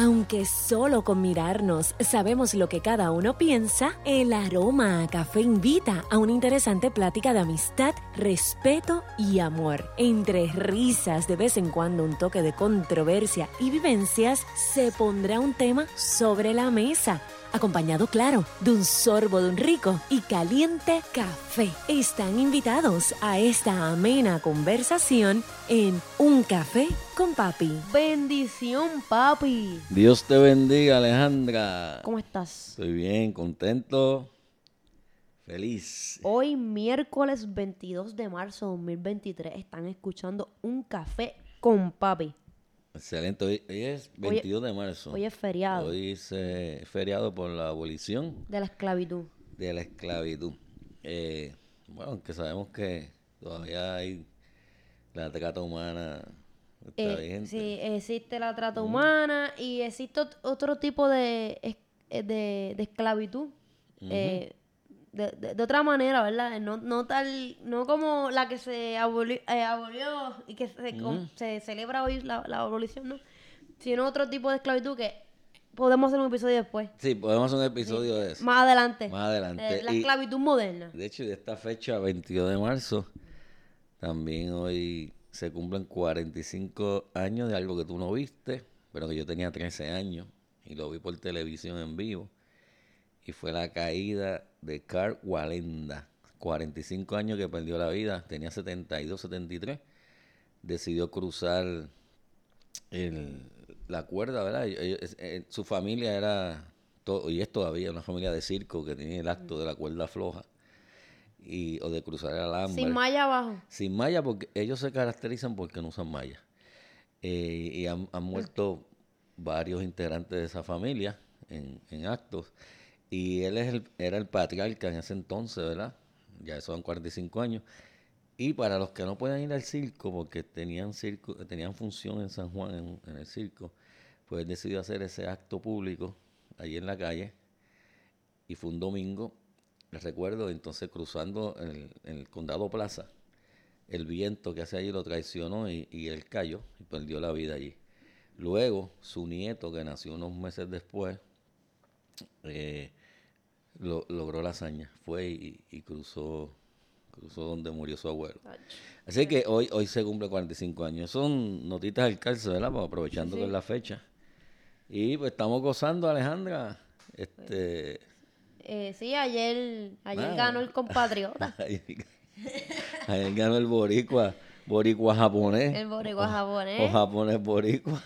Aunque solo con mirarnos sabemos lo que cada uno piensa, el aroma a café invita a una interesante plática de amistad, respeto y amor. Entre risas, de vez en cuando un toque de controversia y vivencias, se pondrá un tema sobre la mesa acompañado, claro, de un sorbo de un rico y caliente café. Están invitados a esta amena conversación en Un Café con Papi. Bendición, papi. Dios te bendiga, Alejandra. ¿Cómo estás? Estoy bien, contento, feliz. Hoy, miércoles 22 de marzo de 2023, están escuchando Un Café con Papi. Excelente, hoy, es 22 de marzo. Hoy es feriado. Hoy es eh, feriado por la abolición de la esclavitud. De la esclavitud. Eh, bueno, aunque sabemos que todavía hay la trata humana. Eh, sí, existe la trata humana y existe otro tipo de, eh, de, de esclavitud de, de, otra manera, ¿verdad? No, no tal, no como la que se abolió, eh, abolió y que se, se, celebra hoy la, la, abolición, ¿no? Sino otro tipo de esclavitud que podemos hacer un episodio después. Sí, podemos hacer un episodio de eso. Más adelante. Más adelante. la esclavitud moderna. De hecho, de esta fecha, 22 de marzo, también hoy se cumplen 45 años de algo que tú no viste, pero que yo tenía 13 años y lo vi por televisión en vivo. Y fue la caída de Carl Walenda, 45 años que perdió la vida, tenía 72, 73, decidió cruzar la cuerda, ¿verdad? Eh, su familia era, y es todavía una familia de circo que tenía el acto de la cuerda floja. Y, o de cruzar el alambre. Sin malla abajo. Sin malla, porque ellos se caracterizan porque no usan malla. Eh, y han, muerto varios integrantes de esa familia en, en actos. Y él es el, era el patriarca en ese entonces, ¿verdad? Ya son 45 años. Y para los que no pueden ir al circo, porque tenían circo, tenían función en San Juan, en, el circo, pues decidió hacer ese acto público allí en la calle. Y fue un domingo, les recuerdo, entonces cruzando el, el condado Plaza, el viento que hace allí lo traicionó y, y él cayó y perdió la vida allí. Luego, su nieto, que nació unos meses después, eh, lo, logró la hazaña. Fue y, cruzó cruzó donde murió su abuelo. Así que hoy hoy se cumple 45 años. Son notitas del cárcel, ¿verdad? Pues aprovechando que es la fecha. Y pues estamos gozando, Alejandra. Este... Eh, sí, ayer, ayer ganó el compatriota. ayer, ganó el boricua, boricua japonés. El boricua japonés. O, japonés boricua.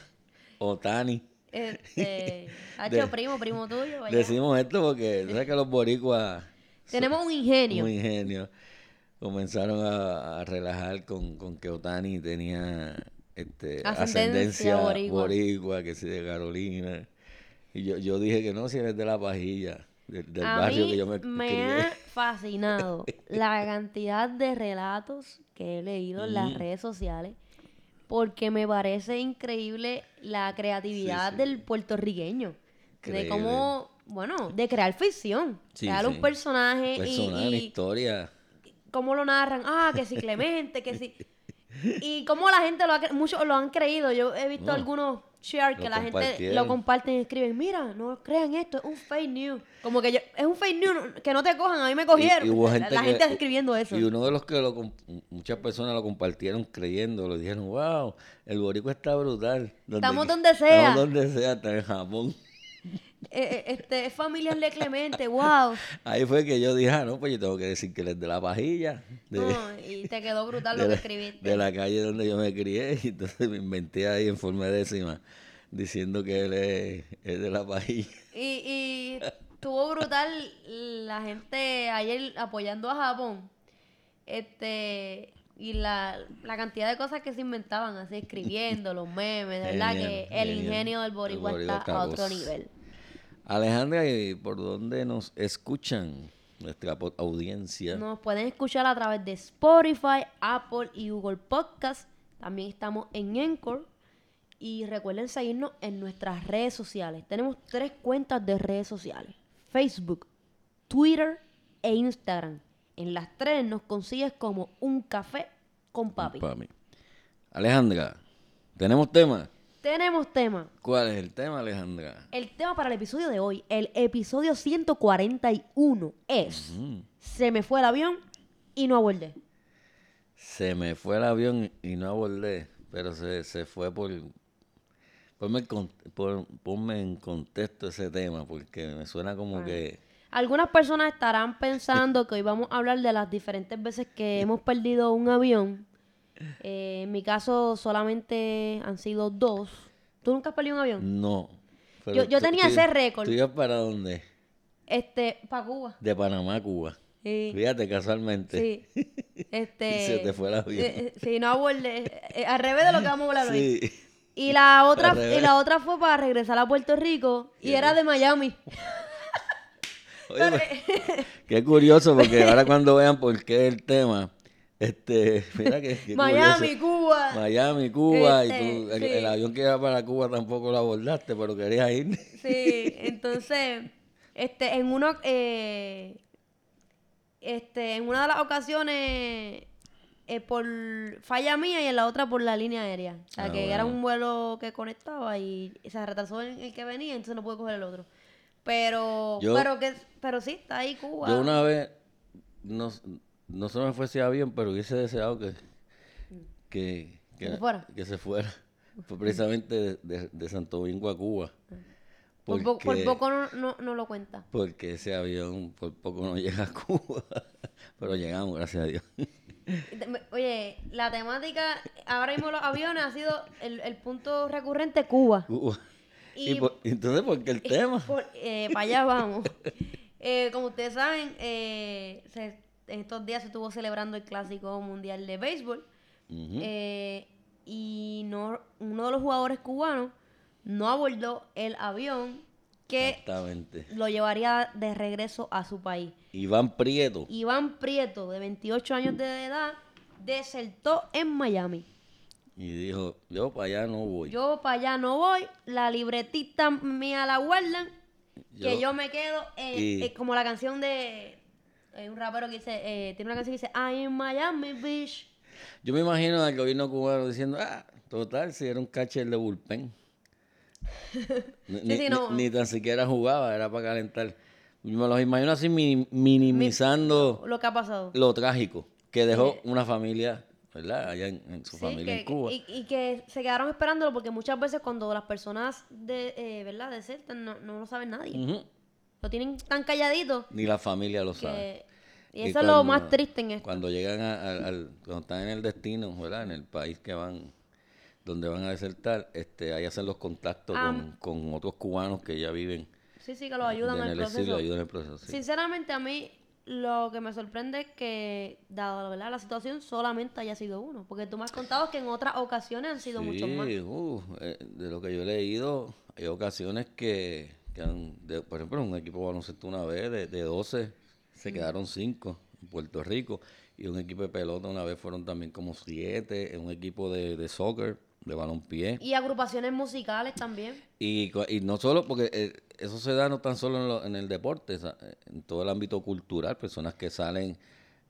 O Tani. Este, hecho primo, primo tuyo. Decimos esto porque sabes que los boricuas. Tenemos un ingenio. Un ingenio. Comenzaron a, relajar con, con, que Otani tenía este, ascendencia, boricua. que sí, de Carolina. Y yo, yo dije que no, si eres de la pajilla, del, barrio que yo me Me ha fascinado la cantidad de relatos que he leído en las redes sociales porque me parece increíble la creatividad del puertorriqueño. De cómo, bueno, de crear ficción. crear un personaje, personaje y, historia. Cómo lo narran. Ah, que si Clemente, que si... Y cómo la gente lo ha, muchos lo han creído. Yo he visto algunos share que la gente lo comparten y escriben, mira, no crean esto, es un fake news. Como que es un fake news, que no te cojan, a mí me cogieron. la, gente escribiendo eso. Y uno de los que lo, muchas personas lo compartieron creyendo, lo dijeron, wow, el boricua está brutal. estamos donde sea. Estamos donde sea, está en Japón. Eh, eh, este, es familia Le Clemente, wow. Ahí fue que yo dije, ah, no, pues yo tengo que decir que él es de la pajilla. no, y te quedó brutal lo que escribiste. De la calle donde yo me crié, y entonces me inventé ahí en forma décima, diciendo que él es, de la pajilla. Y, y estuvo brutal la gente ayer apoyando a Japón. Este, y la, la, cantidad de cosas que se inventaban, así escribiendo, los memes, de verdad que el ingenio del boricua, está a otro nivel. Alejandra, ¿y por dónde nos escuchan nuestra audiencia? Nos pueden escuchar a través de Spotify, Apple y Google Podcast. También estamos en Encore. Y recuerden seguirnos en nuestras redes sociales. Tenemos tres cuentas de redes sociales. Facebook, Twitter e Instagram. En las tres nos consigues como un café con papi. Alejandra, ¿tenemos tema? Tenemos tema. ¿Cuál es el tema, Alejandra? El tema para el episodio de hoy, el episodio 141, es Se me fue el avión y no abordé. Se me fue el avión y no abordé, pero se, se fue por... Ponme, por, ponme en contexto ese tema, porque me suena como ah. que... Algunas personas estarán pensando que hoy vamos a hablar de las diferentes veces que hemos perdido un avión eh, en mi caso solamente han sido dos. ¿Tú nunca has perdido un avión? No. Yo, tenía ese récord. ¿Tú ibas para dónde? Este, para Cuba. De Panamá a Cuba. Sí. Fíjate, casualmente. Sí. Este, y se te fue el avión. Eh, eh, sí, no abordé. al revés de lo que vamos a hablar hoy. Sí. Y la otra, y la otra fue para regresar a Puerto Rico y era de Miami. Oye, pues, qué curioso, porque ahora cuando vean por qué el tema, este, mira que, Miami, Cuba. Miami, Cuba. y tú, este, el, avión que iba para Cuba tampoco lo abordaste, pero querías ir. Sí, entonces, este, en uno, eh, este, en una de las ocasiones, eh, por falla mía y en la otra por la línea aérea. O sea, ah, que era un vuelo que conectaba y se retrasó en el que venía, entonces no pude coger el otro. Pero, pero que, pero sí, está ahí Cuba. Yo una vez, no, no se me fuese bien, pero hubiese deseado que, que, que, se fuera. Que se fuera. Fue precisamente de, Santo Domingo a Cuba. por, poco no, no, lo cuenta. Porque ese avión por poco no llega a Cuba. pero llegamos, gracias a Dios. Oye, la temática, ahora mismo los aviones ha sido el, el punto recurrente Cuba. Cuba. Y, entonces, ¿por qué el tema? eh, para allá vamos. Eh, como ustedes saben, eh, se estos días se estuvo celebrando el Clásico Mundial de Béisbol. Eh, y no, uno de los jugadores cubanos no abordó el avión que lo llevaría de regreso a su país. Iván Prieto. Iván Prieto, de 28 años de edad, desertó en Miami. Y dijo, yo para allá no voy. Yo para allá no voy, la libretita mía la guardan, que yo me quedo en, como la canción de hay un rapero que dice, eh, tiene una canción que dice, I'm in Miami Beach. Yo me imagino al gobierno cubano diciendo, ah, total, si era un catcher de bullpen. ni, tan siquiera jugaba, era para calentar. Yo me los imagino así minimizando lo que ha pasado. Lo trágico que dejó una familia, ¿verdad? Allá en, su familia en Cuba. Y, que se quedaron esperándolo porque muchas veces cuando las personas de, eh, ¿verdad? desertan no, no lo sabe nadie. Lo tienen tan calladito. Ni la familia lo sabe. Y eso es lo más triste en esto. Cuando llegan al, cuando están en el destino, ¿verdad? En el país que van, donde van a desertar, este, ahí hacen los contactos ah. con, otros cubanos que ya viven. Sí, sí, que los ayudan en el, proceso. Sinceramente, a mí lo que me sorprende es que, dado ¿verdad? la situación, solamente haya sido uno. Porque tú me has contado que en otras ocasiones han sido muchos más. Uh, eh, de lo que yo he leído, hay ocasiones que por ejemplo, un equipo de baloncesto una vez de, de 12 se quedaron 5 en Puerto Rico y un equipo de pelota una vez fueron también como 7, un equipo de, de soccer, de balonpié. Y agrupaciones musicales también. Y, y no solo, porque eh, eso se da no tan solo en, el deporte, en todo el ámbito cultural, personas que salen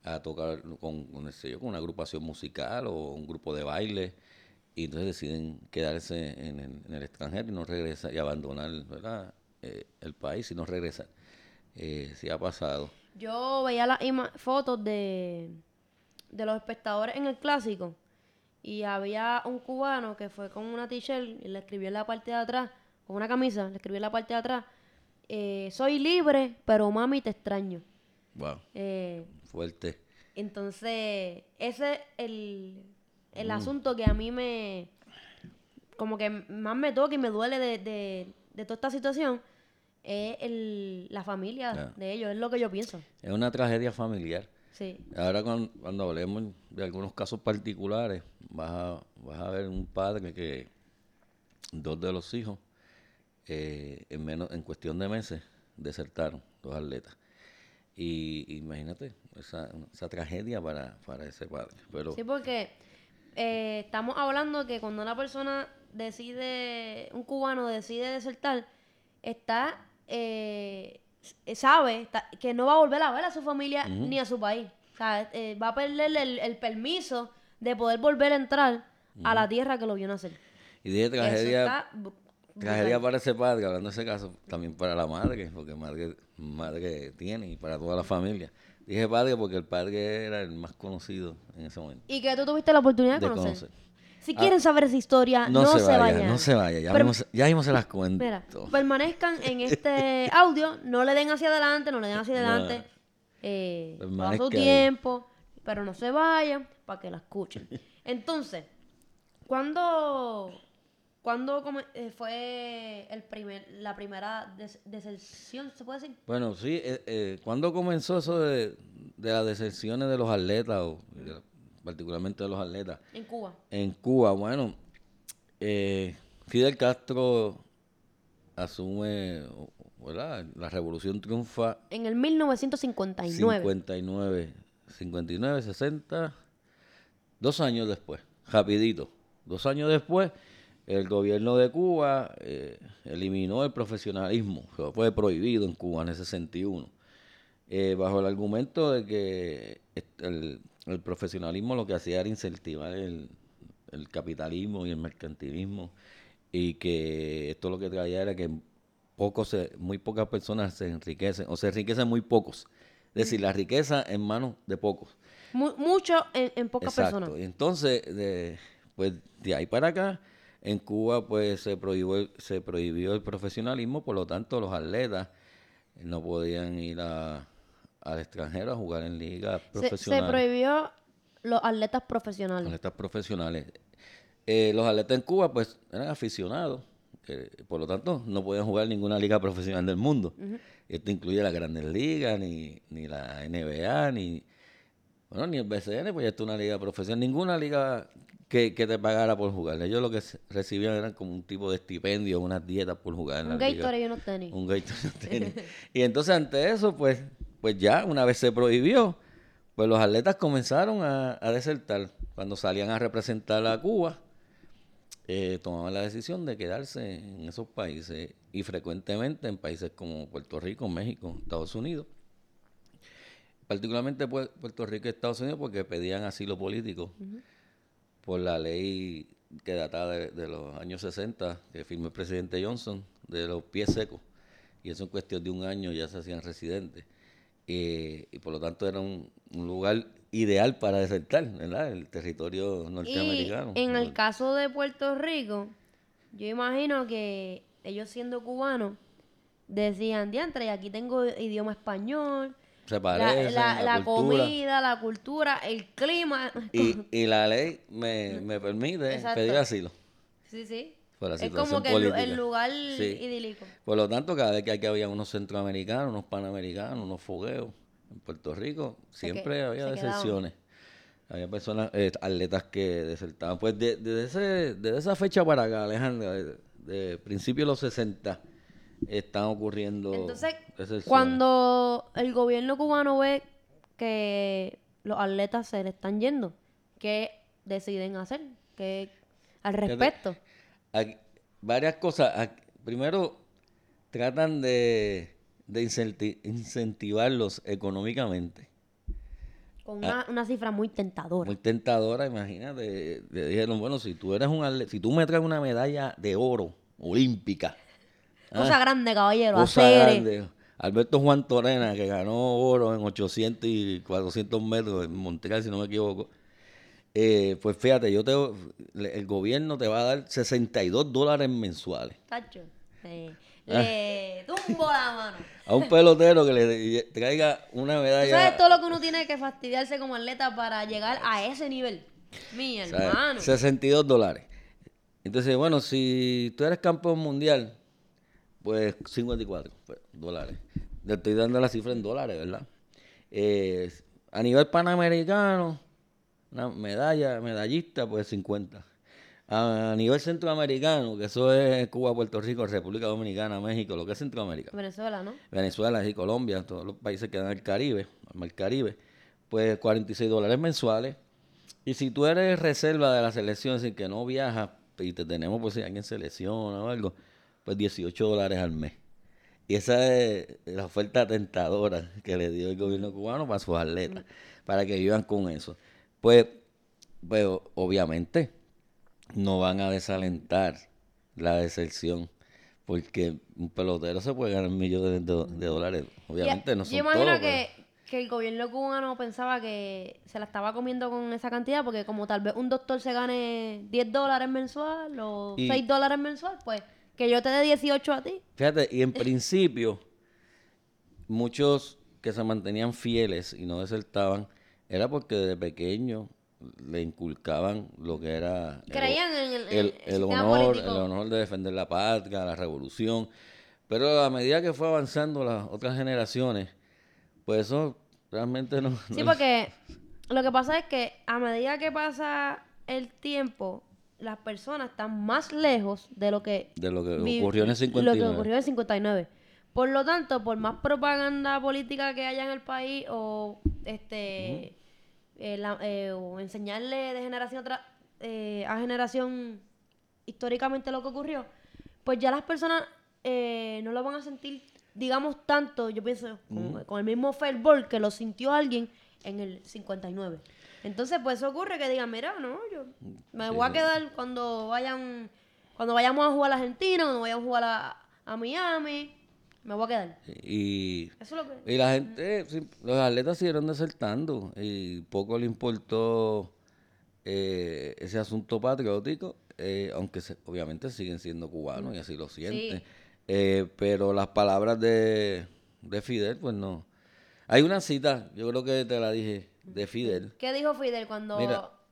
a tocar con, con, con una agrupación musical o un grupo de baile y entonces deciden quedarse en el, en el extranjero y no regresar y abandonar ¿verdad? Eh, el país y no regresar. Eh, si ha pasado. Yo veía las fotos de, de los espectadores en el clásico y había un cubano que fue con una t-shirt y le escribió en la parte de atrás, con una camisa, le escribió en la parte de atrás, eh, soy libre, pero mami te extraño. Wow. Fuerte. Entonces, ese es el, el mm. asunto que a mí me, como que más me toca y me duele de, de, de toda esta situación es el, la familia de ellos, es lo que yo pienso. Es una tragedia familiar. Sí. Ahora cuando, hablemos de algunos casos particulares, vas a, vas a ver un padre que dos de los hijos eh, en menos en cuestión de meses desertaron, dos atletas. Y imagínate esa, esa tragedia para, para ese padre. Pero, sí, porque eh, estamos hablando que cuando una persona decide, un cubano decide desertar, está eh, sabe que no va a volver a ver a su familia ni a su país. O sea, eh, va a perder el, permiso de poder volver a entrar a la tierra que lo vio nacer. Y dije tragedia, tragedia para ese padre, hablando de ese caso, también para la madre, porque madre, madre tiene y para toda la familia. Dije padre porque el padre era el más conocido en ese momento. ¿Y que tú tuviste la oportunidad de, conocer? Si quieren saber esa historia, no, se, vayan. No se vaya, ya, vimos, ya vimos las cuentas. Mira, permanezcan en este audio, no le den hacia adelante, no le den hacia adelante. Eh, su tiempo, pero no se vayan para que la escuchen. Entonces, ¿cuándo, ¿cuándo eh, fue el primer, la primera deserción, se puede decir? Bueno, sí, eh, eh, ¿cuándo comenzó eso de, de las deserciones de los atletas, o particularmente de los atletas? En Cuba. En Cuba, bueno, Fidel Castro asume, ¿verdad? La revolución triunfa. En el 1959. 59, 59, 60, dos años después, rapidito. Dos años después, el gobierno de Cuba eh, eliminó el profesionalismo, fue prohibido en Cuba en ese 61, eh, bajo el argumento de que el, profesionalismo lo que hacía era incentivar el, capitalismo y el mercantilismo y que esto lo que traía era que pocos muy pocas personas se enriquecen o se enriquecen muy pocos. Es decir, la riqueza en manos de pocos. mucho en, pocas Exacto. personas. Entonces, de, pues de ahí para acá, en Cuba pues se prohibió, se prohibió el profesionalismo, por lo tanto los atletas no podían ir a, al extranjero a jugar en ligas profesionales. Se, prohibió los atletas profesionales. Atletas profesionales. Eh, los atletas en Cuba pues eran aficionados, por lo tanto no podían jugar ninguna liga profesional del mundo. Esto incluye la Grandes Ligas, ni, ni la NBA, ni, bueno, ni el BCN, pues ya es una liga profesional. Ninguna liga que, te pagara por jugar. Ellos lo que recibían eran como un tipo de estipendio, unas dietas por jugar en un la y unos tenis. Un Gatorade y unos tenis. y entonces ante eso, pues, pues ya, una vez se prohibió, pues los atletas comenzaron a, desertar. Cuando salían a representar a Cuba, eh, tomaban la decisión de quedarse en esos países y frecuentemente en países como Puerto Rico, México, Estados Unidos. Particularmente Puerto Rico y Estados Unidos porque pedían asilo político por la ley que databa de, los años 60 que firmó el presidente Johnson de los pies secos. Y eso en cuestión de un año ya se hacían residentes. Eh, y por lo tanto era un, lugar ideal para desertar, ¿verdad? El territorio norteamericano. Y en el caso de Puerto Rico, yo imagino que ellos siendo cubanos decían, diantre, aquí tengo idioma español, la, comida, la cultura, el clima. Y, y la ley me, me permite pedir asilo. Sí, sí. Es como que el, lugar idílico. Por lo tanto, cada vez que aquí había unos centroamericanos, unos panamericanos, unos fogueos, en Puerto Rico siempre había deserciones. Había personas, eh, atletas que desertaban. Pues desde, de, esa fecha para acá, Alejandro, de, de principios de los 60, están ocurriendo. Entonces, cuando el gobierno cubano ve que los atletas se le están yendo, ¿qué deciden hacer? ¿Qué, al respecto? Varias cosas. Primero, tratan de, incentivarlos económicamente. Con una, cifra muy tentadora. Muy tentadora, imagínate. Le dijeron, bueno, si tú eres un si tú me traes una medalla de oro olímpica, Cosa ah. grande, caballero. Cosa grande. Alberto Juan Torena, que ganó oro en 800 y 400 metros en Montreal, si no me equivoco. Eh, pues fíjate, yo te, el gobierno te va a dar 62 dólares mensuales. Tacho. Le tumbo la mano. A un pelotero que le traiga una medalla. ¿Sabes todo lo que uno tiene que fastidiarse como atleta para llegar a ese nivel? Mi hermano. 62 dólares. Entonces, bueno, si tú eres campeón mundial, pues 54 pues, dólares. Le estoy dando la cifra en dólares, ¿verdad? Eh, a nivel panamericano, una medalla, medallista, pues 50. A, nivel centroamericano, que eso es Cuba, Puerto Rico, República Dominicana, México, lo que es Centroamérica. Venezuela, ¿no? Venezuela y Colombia, todos los países que dan al Caribe, al Caribe, pues 46 dólares mensuales. Y si tú eres reserva de la selección, es decir, que no viajas y te tenemos, pues si alguien selecciona o algo, pues 18 dólares al mes. Y esa es la oferta tentadora que le dio el gobierno cubano para sus atletas, para que vivan con eso. Pues, pues obviamente, no van a desalentar la deserción porque un pelotero se puede ganar millones de, dólares. Obviamente no son Yo imagino que, que el gobierno cubano pensaba que se la estaba comiendo con esa cantidad porque como tal vez un doctor se gane 10 dólares mensual o 6 dólares mensual, pues que yo te dé 18 a ti. Fíjate, y en principio muchos que se mantenían fieles y no desertaban era porque desde pequeño le inculcaban lo que era creían en el, honor el honor de defender la patria la revolución. Pero a medida que fue avanzando las otras generaciones pues eso realmente no sí porque lo que pasa es que a medida que pasa el tiempo las personas están más lejos de lo que de lo que ocurrió en el 59 lo que ocurrió en el 59 por lo tanto por más propaganda política que haya en el país o este eh, eh, o enseñarle de generación a, eh, a generación históricamente lo que ocurrió, pues ya las personas no lo van a sentir, digamos, tanto, yo pienso, con, el mismo fervor que lo sintió alguien en el 59. Entonces, pues eso ocurre que digan, mira, no, yo me voy a quedar cuando vayan, cuando vayamos a jugar a Argentina, cuando vayamos a jugar a, a Miami, me voy a quedar. Y, la gente, los atletas siguieron desertando y poco le importó eh, ese asunto patriótico, eh, aunque obviamente siguen siendo cubanos y así lo sienten. Eh, pero las palabras de, Fidel, pues no. Hay una cita, yo creo que te la dije, de Fidel. ¿Qué dijo Fidel cuando,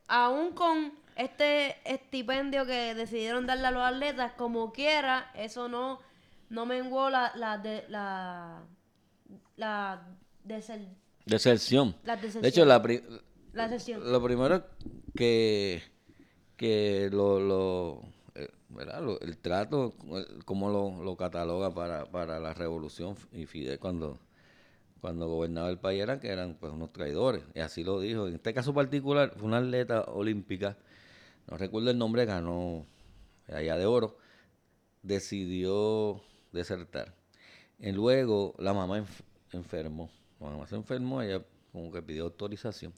aún con este estipendio que decidieron darle a los atletas, como quiera, eso no no menguó la, la, de, la, la deserción. De hecho, la, lo primero que, que lo, lo, eh, el trato, como lo, lo cataloga para, para la revolución y Fidel cuando, cuando gobernaba el país eran que eran pues unos traidores, y así lo dijo. En este caso particular, fue una atleta olímpica, no recuerdo el nombre, ganó allá de oro, decidió desertar. Y luego la mamá enfermó. La mamá se enfermó, ella como que pidió autorización.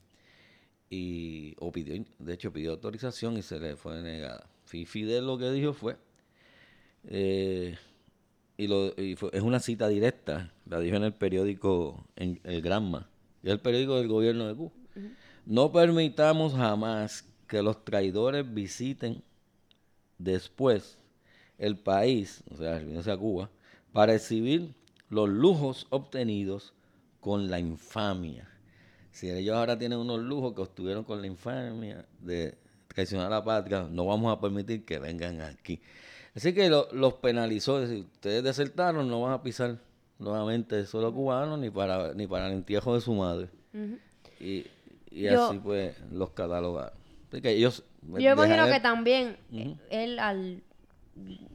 Y, o pidió, de hecho pidió autorización y se le fue negada. Fidel lo que dijo fue, eh, y, lo, fue, es una cita directa, la dijo en el periódico, en el Granma, y el periódico del gobierno de Cuba. No permitamos jamás que los traidores visiten después el país, o sea, refiriéndose a Cuba, para exhibir los lujos obtenidos con la infamia. Si ellos ahora tienen unos lujos que obtuvieron con la infamia de traicionar a la patria, no vamos a permitir que vengan aquí. Así que los penalizó, decir, ustedes desertaron, no van a pisar nuevamente solo cubanos ni para ni para el entierro de su madre. Y, así pues los catalogaron. ellos yo imagino que también él al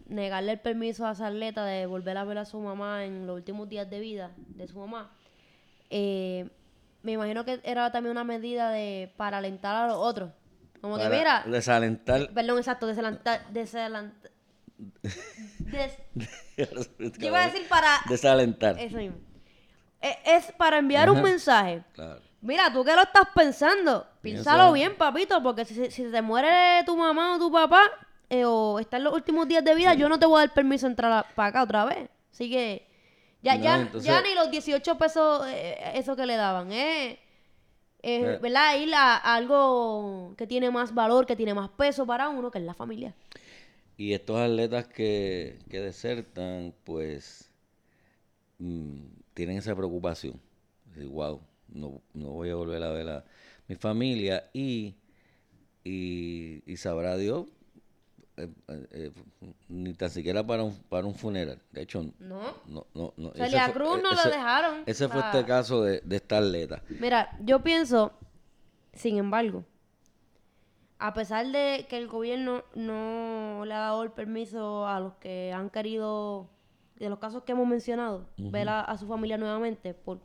negarle el permiso a esa atleta de volver a ver a su mamá en los últimos días de vida de su mamá, eh, me imagino que era también una medida de para alentar a los otros. Como que mira. Desalentar. Perdón, exacto, desalentar. desalentar yo iba a decir para. Desalentar. Eso mismo. E, es, para enviar un mensaje. Claro. Mira, tú que lo estás pensando, piénsalo bien, papito, porque si, si, te muere tu mamá o tu papá, eh, o está en los últimos días de vida, yo no te voy a dar permiso de entrar para acá otra vez. Así que ya, ya, ya ni los 18 pesos, eh, eso que le daban, eh, eh, ¿verdad? Ir a, algo que tiene más valor, que tiene más peso para uno, que es la familia. Y estos atletas que, que desertan, pues, mm, tienen esa preocupación. Decir, wow, no, no voy a volver a ver a mi familia y, y, y sabrá Dios eh, eh, ni tan siquiera para un, para un funeral. De hecho, no. No, no, no. Celia Cruz no lo dejaron. Ese fue este caso de, de esta atleta. Mira, yo pienso, sin embargo, a pesar de que el gobierno no le ha dado el permiso a los que han querido, de los casos que hemos mencionado, ver a, su familia nuevamente, por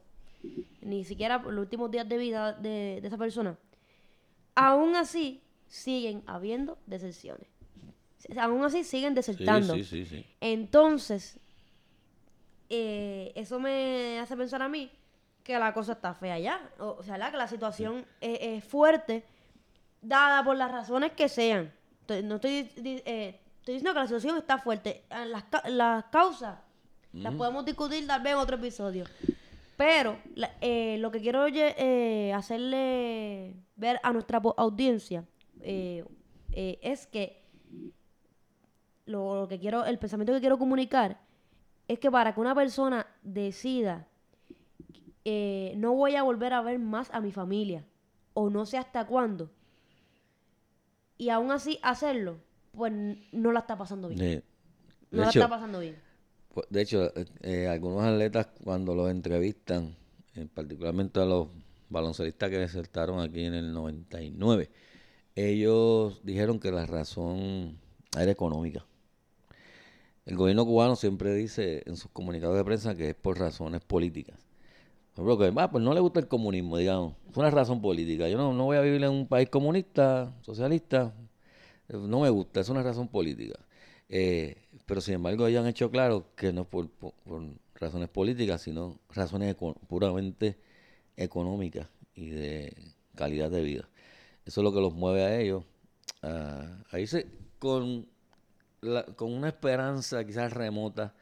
ni siquiera por los últimos días de vida de, de esa persona, aún así siguen habiendo deserciones aún así siguen desertando. Entonces, eh, eso me hace pensar a mí que la cosa está fea ya. O, sea, que la situación es, fuerte, dada por las razones que sean. no estoy, eh, estoy diciendo que la situación está fuerte. Ah, las, las causas las podemos discutir tal vez en otro episodio. Pero eh, lo que quiero eh, hacerle ver a nuestra audiencia es que lo, que quiero, el pensamiento que quiero comunicar es que para que una persona decida no voy a volver a ver más a mi familia o no sé hasta cuándo y aún así hacerlo, pues no la está pasando bien. no la está pasando bien. Pues, de hecho, eh, eh, algunos atletas cuando los entrevistan, en particularmente a los baloncelistas que desertaron aquí en el 99, ellos dijeron que la razón era económica. El gobierno cubano siempre dice en sus comunicados de prensa que es por razones políticas. Por que, ah, pues no le gusta el comunismo, digamos. Fue una razón política. Yo no, no voy a vivir en un país comunista, socialista. No me gusta, es una razón política. Eh, pero sin embargo, ellos han hecho claro que no es por, razones políticas, sino razones puramente económicas y de calidad de vida. Eso es lo que los mueve a ellos a, irse con, con una esperanza quizás remota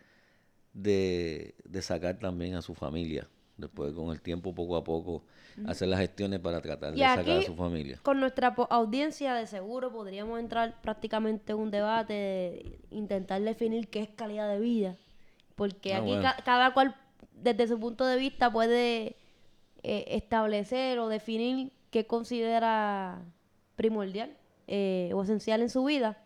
de, de sacar también a su familia después con el tiempo poco a poco hacer las gestiones para tratar de sacar a su familia. Con nuestra audiencia de seguro podríamos entrar prácticamente en un debate, intentar definir qué es calidad de vida, porque ah, aquí cada cual desde su punto de vista puede eh, establecer o definir qué considera primordial eh, o esencial en su vida.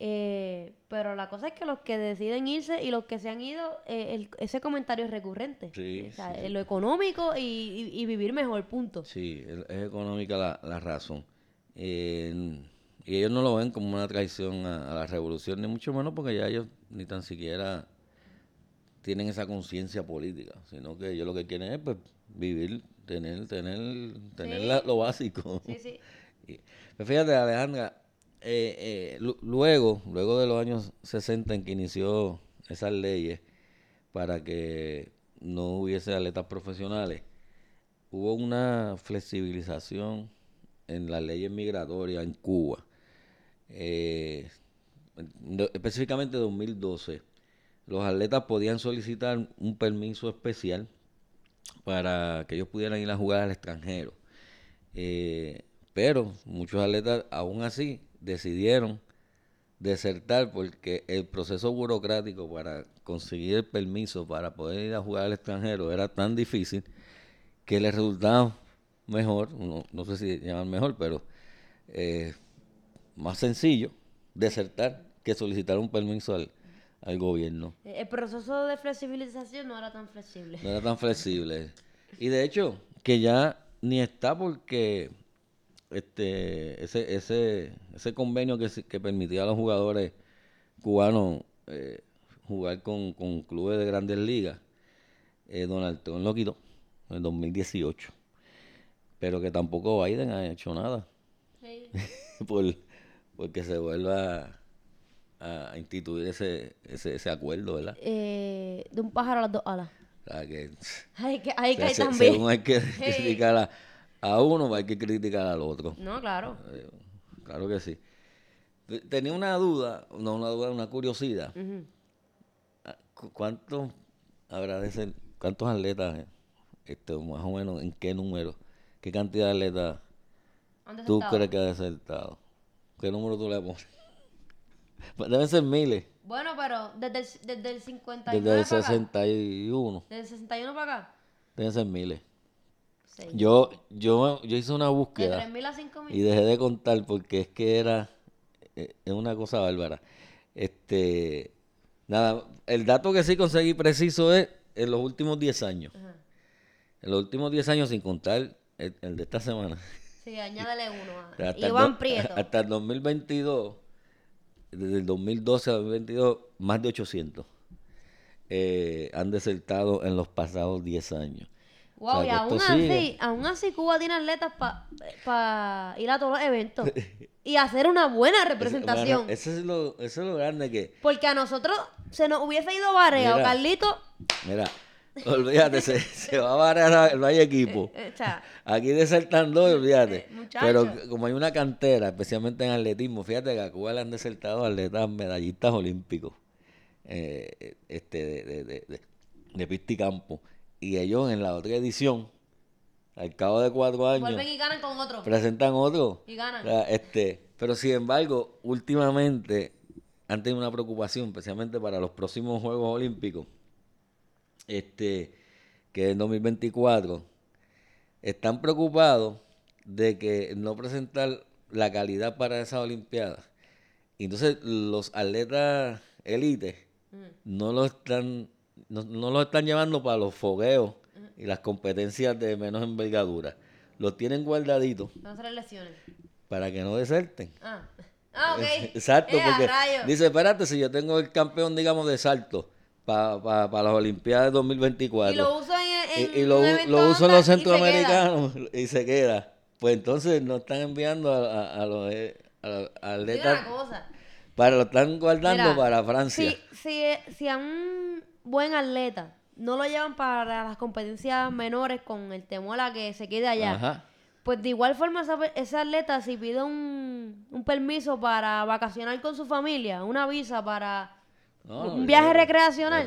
Eh, pero la cosa es que los que deciden irse y los que se han ido, eh, ese comentario es recurrente. Sí, Lo económico y, vivir mejor, punto. Sí, es económica la, razón. y ellos no lo ven como una traición a, la revolución, ni mucho menos porque ya ellos ni tan siquiera tienen esa conciencia política, sino que ellos lo que quieren es pues, vivir, tener, tener, tener lo básico. Sí, sí. Pues fíjate, Alejandra, eh, eh luego, luego de los años 60 en que inició esas leyes para que no hubiese atletas profesionales, hubo una flexibilización en las leyes migratorias en Cuba. Eh, específicamente en 2012, los atletas podían solicitar un permiso especial para que ellos pudieran ir a jugar al extranjero. Eh, pero muchos atletas aún así decidieron desertar porque el proceso burocrático para conseguir el permiso para poder ir a jugar al extranjero era tan difícil que les resultaba mejor, no, sé si llaman mejor, pero eh, más sencillo desertar que solicitar un permiso al, al gobierno. El proceso de flexibilización no era tan flexible. No era tan flexible. Y de hecho, que ya ni está porque este ese ese ese convenio que, que permitía a los jugadores cubanos eh, jugar con, con, clubes de grandes ligas, eh, Donald Trump lo quitó en 2018. Pero que tampoco Biden ha hecho nada por, porque se vuelva a, instituir ese, ese, ese, acuerdo, ¿verdad? Eh, de un pájaro a las dos alas. que, hay que, hay que también. Según hay que a a uno hay que criticar al otro. No, claro. Eh, claro que sí. Tenía una duda, no una duda, una curiosidad. Ah, ¿Cuántos habrá de ser, cuántos atletas, este, más o menos, en qué número, qué cantidad de atletas tú crees que ha desertado? ¿Qué número tú le pones? Pues deben ser miles. Bueno, pero desde el, desde el 51 Desde el 61. Desde el 61 para acá. Deben ser miles. Yo, yo, yo hice una búsqueda. Y dejé de contar porque es que era eh, es una cosa bárbara. Este, nada, el dato que sí conseguí preciso es en los últimos 10 años. En los últimos 10 años, sin contar el, de esta semana. Sí, añádale uno. A Iván Prieto. Hasta el 2022, desde el 2012 al 2022, más de 800 eh, han desertado en los pasados 10 años. Wow, y aún así, aún así Cuba tiene atletas para ir a todos los eventos y hacer una buena representación. eso, es lo, eso es lo grande que... Porque a nosotros se nos hubiese ido Barea o Carlito. Mira, olvídate, se, va a barrer, no hay equipo. Eh, eh, Aquí desertan dos, olvídate. Pero como hay una cantera, especialmente en atletismo, fíjate que a Cuba le han desertado atletas medallistas olímpicos eh, este, de, de, de, de pista y campo. Y ellos en la otra edición, al cabo de cuatro años. Vuelven y ganan con otro. Presentan otro. Y ganan. este, pero sin embargo, últimamente han tenido una preocupación, especialmente para los próximos Juegos Olímpicos, este, que en 2024, están preocupados de que no presentar la calidad para esas Olimpiadas. Entonces los atletas élites mm. no lo están no, no lo están llevando para los fogueos y las competencias de menos envergadura. Los tienen guardaditos. Para que no deserten. Ah, ah ok. Exacto, porque dice, espérate, si yo tengo el campeón, digamos, de salto para las Olimpiadas de 2024. Y lo uso en, y, lo, uso en los centroamericanos y se queda. Pues entonces no están enviando a, los eh, atletas. Para lo están guardando para Francia. Si, si, si a un buen atleta no lo llevan para las competencias menores con el temor a que se quede allá. Pues de igual forma ese atleta si pide un, un, permiso para vacacionar con su familia, una visa para un viaje recreacional,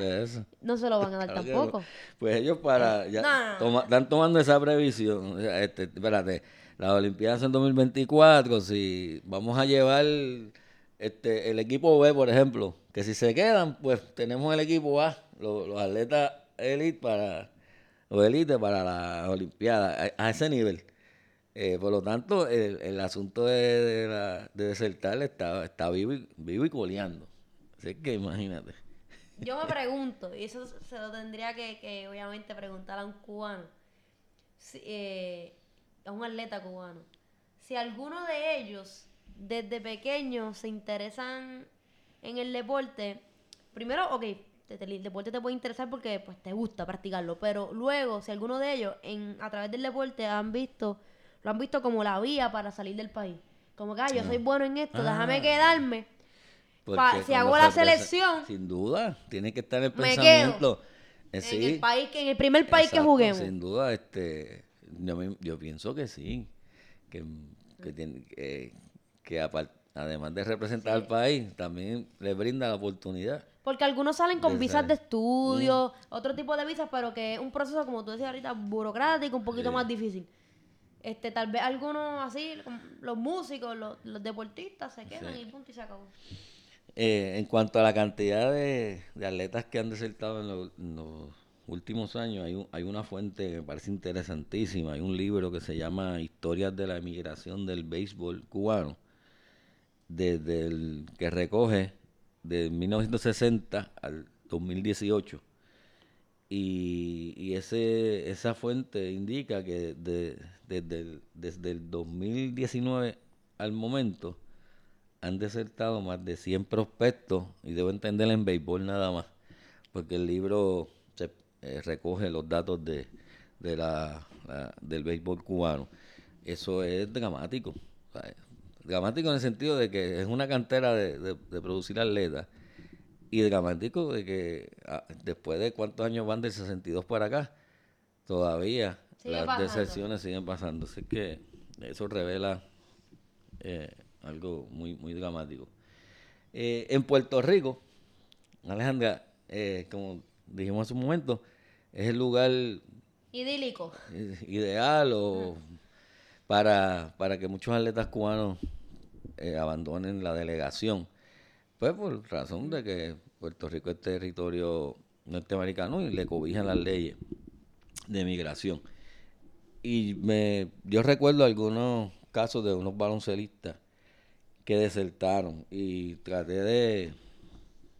no se lo van a dar tampoco. Pues ellos para eh, ya están tomando esa previsión. este, espérate, las Olimpiadas en 2024, si vamos a llevar este el equipo B, por ejemplo, que si se quedan, pues tenemos el equipo A los, atletas élite para los élites para la Olimpiada, a, ese nivel. Eh, por lo tanto, el, asunto de, de, desertar está, está vivo, y, vivo y coleando. Así que imagínate. Yo me pregunto, y eso se lo tendría que, obviamente preguntar a un cubano, eh, a un atleta cubano, si alguno de ellos desde pequeños se interesan en el deporte, primero, ok, el deporte te puede interesar porque pues te gusta practicarlo, pero luego si alguno de ellos en a través del deporte han visto lo han visto como la vía para salir del país. Como que, yo soy bueno en esto, déjame ah. quedarme. si hago la selección, sin duda, tiene que estar el pensamiento eh, en el país que en el primer país que juguemos. Sin duda, este yo, pienso que sí, que que, que, además de representar al país, también le brinda la oportunidad. Porque algunos salen con visas de estudio, mm. otro tipo de visas, pero que es un proceso, como tú decías ahorita, burocrático, un poquito más difícil. Este, tal vez algunos así, los músicos, los, deportistas se quedan y punto y se acabó. Eh, en cuanto a la cantidad de, atletas que han desertado en, los últimos años, hay, hay una fuente que me parece interesantísima. Hay un libro que se llama Historias de la emigración del béisbol cubano, desde el que recoge de 1960 al 2018. Y, y ese, esa fuente indica que desde, el, desde el 2019 al momento han desertado más de 100 prospectos, y debo entender en béisbol nada más, porque el libro se, eh, recoge los datos de, de la, del béisbol cubano. Eso es dramático dramático en el sentido de que es una cantera de, producir atletas y dramático de que ah, después de cuántos años van del 62 para acá, todavía las deserciones siguen pasando. Así que eso revela eh, algo muy, muy dramático. Eh, en Puerto Rico, Alejandra, eh, como dijimos hace un momento, es el lugar idílico, ideal o para, para que muchos atletas cubanos eh, abandonen la delegación. Pues por razón de que Puerto Rico es territorio norteamericano y le cobijan las leyes de migración. Y me, yo recuerdo algunos casos de unos baloncelistas que desertaron y traté de,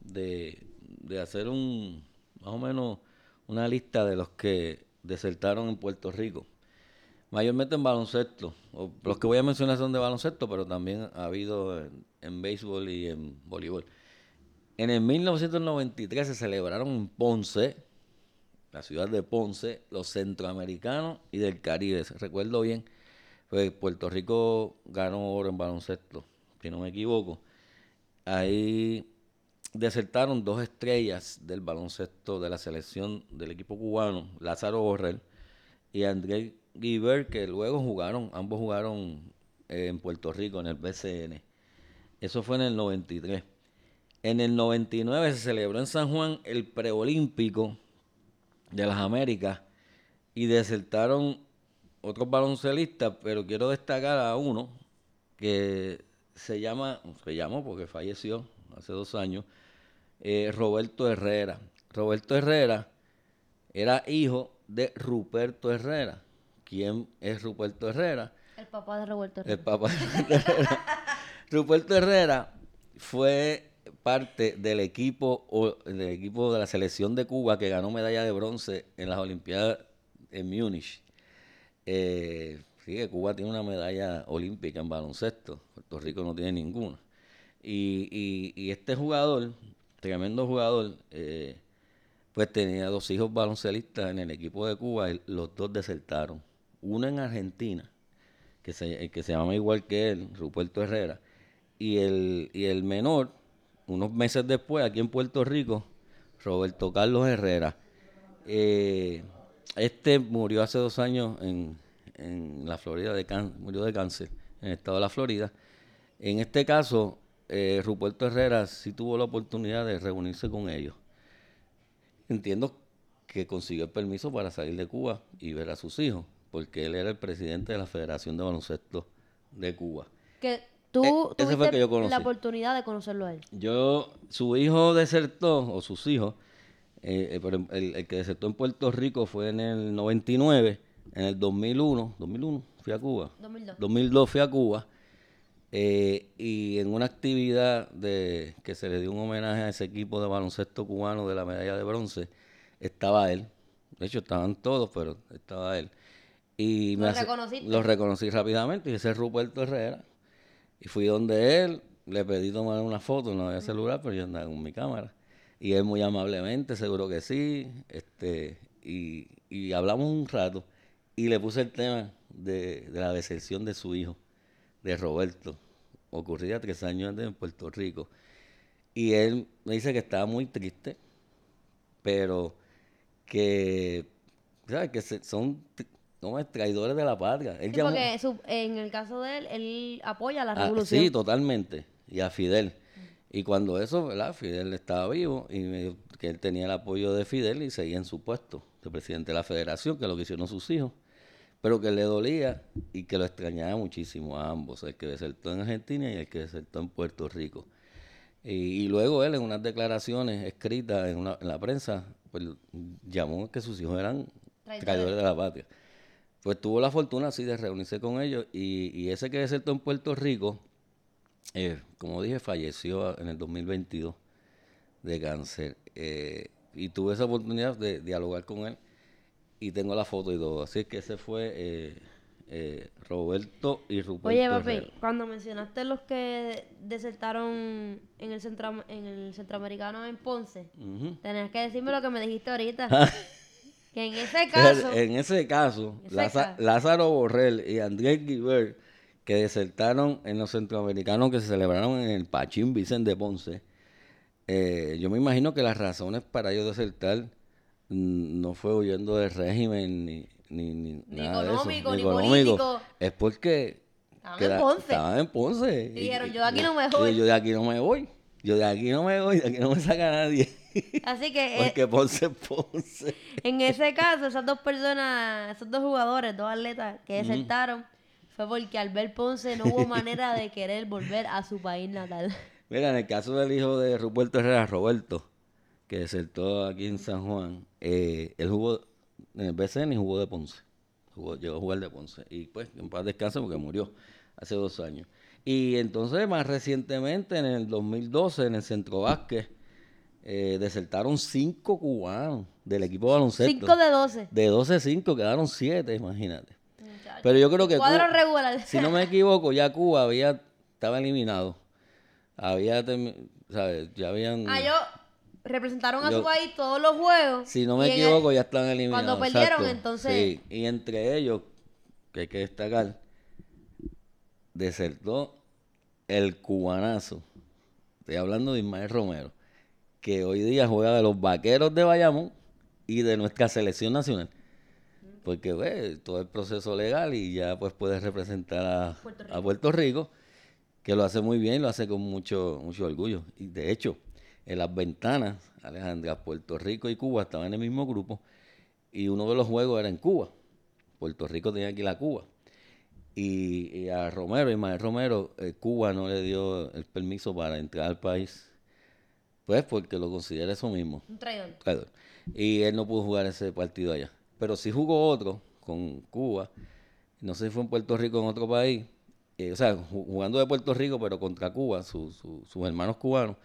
de, de hacer un más o menos una lista de los que desertaron en Puerto Rico mayormente en baloncesto. los que voy a mencionar son de baloncesto, pero también ha habido en, béisbol y en voleibol. En el 1993 se celebraron en Ponce, la ciudad de Ponce, los centroamericanos y del Caribe. Recuerdo bien, pues Puerto Rico ganó oro en baloncesto, si no me equivoco. Ahí desertaron dos estrellas del baloncesto de la selección del equipo cubano, Lázaro Borrell y Guiber, que luego jugaron, ambos jugaron eh, en Puerto Rico, en el BCN. Eso fue en el 93. En el 99 se celebró en San Juan el preolímpico de las Américas y desertaron otros baloncelistas, pero quiero destacar a uno que se llama, se llamó porque falleció hace dos años, eh, Roberto Herrera. Roberto Herrera era hijo de Ruperto Herrera. ¿Quién es Ruperto Herrera? El papá de Roberto Herrera. El papá de Roberto Herrera. Ruperto Herrera fue parte del equipo, del equipo de la selección de Cuba que ganó medalla de bronce en las Olimpiadas en Múnich. Eh, sí, Cuba tiene una medalla olímpica en baloncesto, Puerto Rico no tiene ninguna. Y, y, este jugador, tremendo jugador, eh, pues tenía dos hijos baloncelistas en el equipo de Cuba y los dos desertaron. Uno en Argentina, que se, que se llama igual que él, Ruperto Herrera, y el, y el menor, unos meses después, aquí en Puerto Rico, Roberto Carlos Herrera. Eh, este murió hace dos años en, la Florida, de murió de cáncer, en el estado de la Florida. En este caso, eh, Ruperto Herrera sí tuvo la oportunidad de reunirse con ellos. Entiendo que consiguió el permiso para salir de Cuba y ver a sus hijos, porque él era el presidente de la Federación de Baloncesto de Cuba. Que Tú eh, tuviste la oportunidad de conocerlo a él. Yo, su hijo desertó, o sus hijos, eh, eh el, que desertó en Puerto Rico fue en el 99, en el 2001, 2001 fui a Cuba. 2002. 2002 fui a Cuba. Eh, y en una actividad de que se le dio un homenaje a ese equipo de baloncesto cubano de la medalla de bronce, estaba él. De hecho, estaban todos, pero estaba él. Y ¿Lo me Lo reconocí rápidamente y ese es Ruperto Herrera y fui donde él, le pedí tomar una foto, no había celular, pero yo andaba con mi cámara. Y él muy amablemente, seguro que sí, este, y, y hablamos un rato. Y le puse el tema de, la deserción de su hijo, de Roberto, ocurrida tres años antes en Puerto Rico. Y él me dice que estaba muy triste, pero que, ¿sabes? Que son no, es traidores de la patria. Él porque en el caso de él, él apoya la ah, revolución. sí, totalmente. Y a Fidel. Y cuando eso, ¿verdad? Fidel estaba vivo y me dijo que él tenía el apoyo de Fidel y seguía en su puesto de presidente de la federación, que es lo que hicieron sus hijos. Pero que le dolía y que lo extrañaba muchísimo a ambos, el que desertó en Argentina y el que desertó en Puerto Rico. Y, luego él en unas declaraciones escritas en, en la prensa, pues llamó que sus hijos eran traidores de la patria pues tuvo la fortuna así de reunirse con ellos y, ese que desertó en Puerto Rico, eh, como dije, falleció en el 2022 de cáncer. Eh, y tuve esa oportunidad de dialogar con él y tengo la foto y todo. Así que ese fue eh, Roberto y Ruperto. Oye, papi, cuando mencionaste los que desertaron en el, centro, en el centroamericano en Ponce, tenías que decirme lo que me dijiste ahorita. en ese caso. En ese caso, Lázaro Borrell y Andrés Guiber, que desertaron en los centroamericanos que se celebraron en el Pachín Vicente de Ponce, eh, yo me imagino que las razones para ellos desertar mm, no fue huyendo del régimen ni, ni, nada económico, de eso. Ni, político. Es porque estaban en Ponce. Estaban en Ponce. Y dijeron, yo de aquí no me voy. Yo de aquí no me voy. Yo de aquí no me voy, de aquí no me saca nadie. Así que. Porque eh, Ponce, Ponce. En ese caso, esas dos personas, esos dos jugadores, dos atletas que desertaron, fue porque al ver Ponce no hubo manera de querer volver a su país natal. Mira, en el caso del hijo de Ruperto Herrera, Roberto, que desertó aquí en San Juan, eh, él jugó en el BCN y jugó de Ponce. llegó a jugar de Ponce. Y pues, en paz descanse porque murió hace dos años. Y entonces, más recientemente, en el 2012, en el Centro Vázquez, eh, desertaron cinco cubanos del equipo de baloncesto. Cinco de doce. De doce, cinco, quedaron siete, imagínate. Pero yo creo que. Cuadro regular. Si no me equivoco, ya Cuba había estaba eliminado. Había. ¿sabes? Ya habían. Ah, yo. Representaron a su país todos los juegos. Si no me equivoco, ya están eliminados. Cuando perdieron, entonces. Sí, y entre ellos, que hay que destacar, desertó el cubanazo. Estoy hablando de Ismael Romero que hoy día juega de los vaqueros de Bayamón y de nuestra selección nacional. Porque ve todo el proceso legal y ya pues puede representar a Puerto, Rico. que lo hace muy bien, lo hace con mucho, mucho orgullo. Y de hecho, en las ventanas, Alejandra, Puerto Rico y Cuba estaban en el mismo grupo y uno de los juegos era en Cuba. Puerto Rico tenía aquí la Cuba. Y, a Romero, Ismael Romero, eh, Cuba no le dio el permiso para entrar al país, pues porque lo considera eso mismo. Un traidor. Y él no pudo jugar ese partido allá. Pero sí jugó otro con Cuba, no sé si fue en Puerto Rico o en otro país, eh, o sea, jugando de Puerto Rico, pero contra Cuba, sus hermanos cubanos.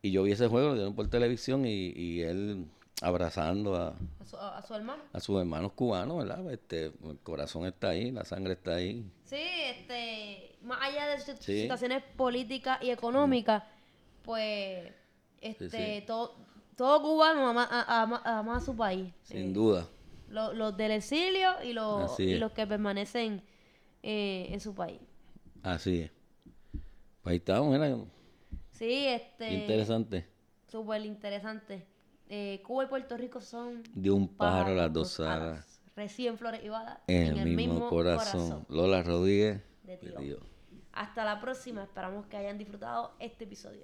Y yo vi ese juego, lo dieron por televisión y, y él abrazando a, a, su, hermano. A sus hermanos cubanos, ¿verdad? Este, el corazón está ahí, la sangre está ahí. Sí, este, más allá de situaciones políticas y económicas, pues, este, todo, todo cubano ama, ama, a su país. Sin duda. Los, del exilio y los, y los que permanecen eh, en su país. Así es. Pues ahí estamos, ¿verdad? Sí, este. Interesante. Súper interesante. Eh, Cuba y Puerto Rico son... De un pájaro las dos alas. Recién flores y balas. En, el, mismo, corazón. Lola Rodríguez. De Hasta la próxima. Esperamos que hayan disfrutado este episodio.